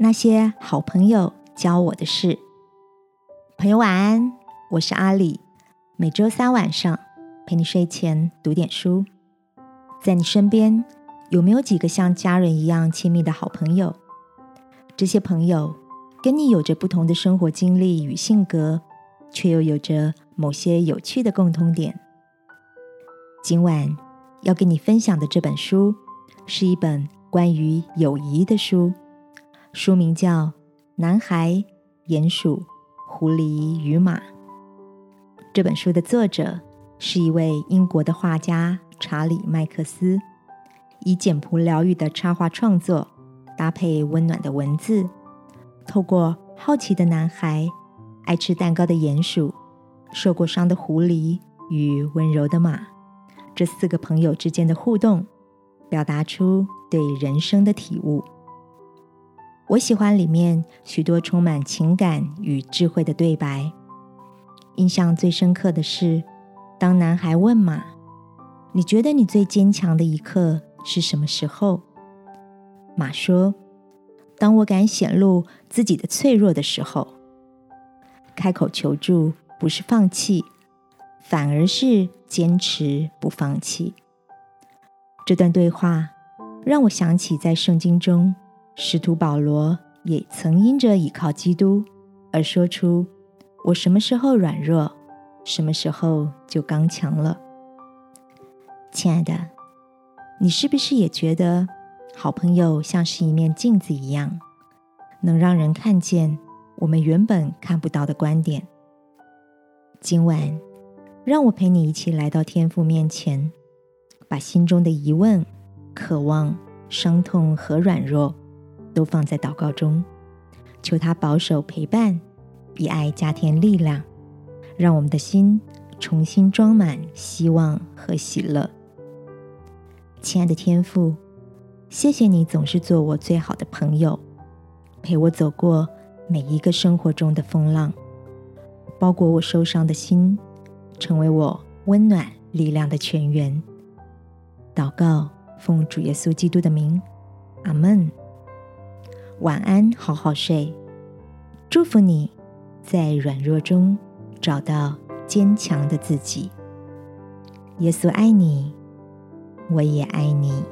那些好朋友教我的事。朋友晚安，我是阿里。每周三晚上陪你睡前读点书。在你身边有没有几个像家人一样亲密的好朋友？这些朋友跟你有着不同的生活经历与性格，却又有着某些有趣的共通点。今晚要跟你分享的这本书是一本关于友谊的书，书名叫《男孩、鼹鼠、狐狸与马》。这本书的作者是一位英国的画家查理·麦克斯，以简朴疗愈的插画创作，搭配温暖的文字，透过好奇的男孩、爱吃蛋糕的鼹鼠、受过伤的狐狸与温柔的马。这四个朋友之间的互动，表达出对人生的体悟。我喜欢里面许多充满情感与智慧的对白。印象最深刻的是，当男孩问马：“你觉得你最坚强的一刻是什么时候？”马说：“当我敢显露自己的脆弱的时候。”开口求助不是放弃。反而是坚持不放弃。这段对话让我想起，在圣经中，使徒保罗也曾因着倚靠基督而说出：“我什么时候软弱，什么时候就刚强了。”亲爱的，你是不是也觉得好朋友像是一面镜子一样，能让人看见我们原本看不到的观点？今晚。让我陪你一起来到天父面前，把心中的疑问、渴望、伤痛和软弱都放在祷告中，求他保守陪伴，以爱加添力量，让我们的心重新装满希望和喜乐。亲爱的天父，谢谢你总是做我最好的朋友，陪我走过每一个生活中的风浪，包裹我受伤的心。成为我温暖力量的泉源。祷告，奉主耶稣基督的名，阿门。晚安，好好睡。祝福你在软弱中找到坚强的自己。耶稣爱你，我也爱你。